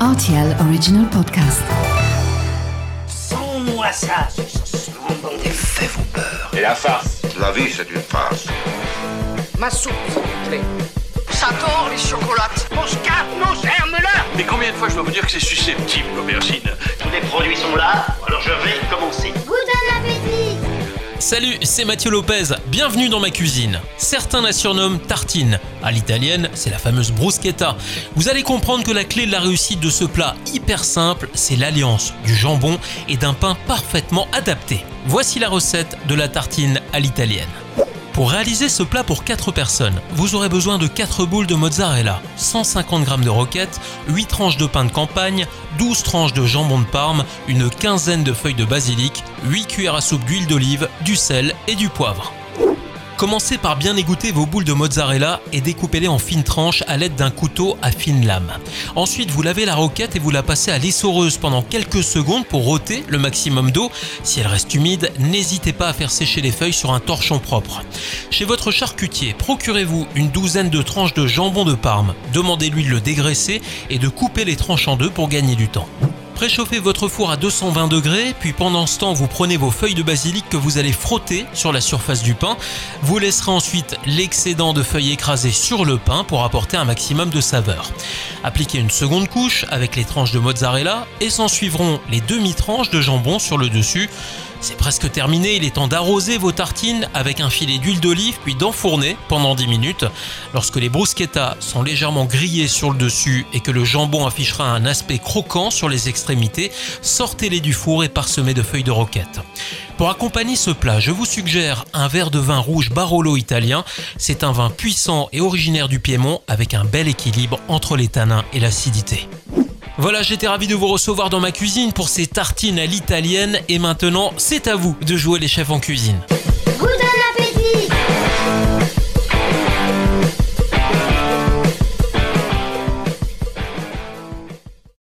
RTL Original Podcast. Sans-moi ça, Les faits vont peur. Et la farce La vie, c'est une farce. Ma soupe, s'il vous plaît. J'adore les chocolates. Mon scarpe, mon germe-là Mais combien de fois je dois vous dire que c'est susceptible, l'aubergine? Salut, c'est Mathieu Lopez, bienvenue dans ma cuisine. Certains la surnomment tartine. À l'italienne, c'est la fameuse bruschetta. Vous allez comprendre que la clé de la réussite de ce plat hyper simple, c'est l'alliance du jambon et d'un pain parfaitement adapté. Voici la recette de la tartine à l'italienne. Pour réaliser ce plat pour 4 personnes, vous aurez besoin de 4 boules de mozzarella, 150 g de roquettes, 8 tranches de pain de campagne, 12 tranches de jambon de Parme, une quinzaine de feuilles de basilic, 8 cuillères à soupe d'huile d'olive, du sel et du poivre. Commencez par bien égoutter vos boules de mozzarella et découpez-les en fines tranches à l'aide d'un couteau à fine lame. Ensuite, vous lavez la roquette et vous la passez à l'essoreuse pendant quelques secondes pour ôter le maximum d'eau. Si elle reste humide, n'hésitez pas à faire sécher les feuilles sur un torchon propre. Chez votre charcutier, procurez-vous une douzaine de tranches de jambon de Parme. Demandez-lui de le dégraisser et de couper les tranches en deux pour gagner du temps. Préchauffez votre four à 220 degrés, puis pendant ce temps, vous prenez vos feuilles de basilic que vous allez frotter sur la surface du pain. Vous laisserez ensuite l'excédent de feuilles écrasées sur le pain pour apporter un maximum de saveur. Appliquez une seconde couche avec les tranches de mozzarella et s'en suivront les demi-tranches de jambon sur le dessus. C'est presque terminé, il est temps d'arroser vos tartines avec un filet d'huile d'olive puis d'enfourner pendant 10 minutes. Lorsque les bruschettas sont légèrement grillées sur le dessus et que le jambon affichera un aspect croquant sur les extrémités, sortez-les du four et parsemez de feuilles de roquette. Pour accompagner ce plat, je vous suggère un verre de vin rouge Barolo italien. C'est un vin puissant et originaire du Piémont avec un bel équilibre entre les tanins et l'acidité. Voilà, j'étais ravi de vous recevoir dans ma cuisine pour ces tartines à l'italienne et maintenant c'est à vous de jouer les chefs en cuisine.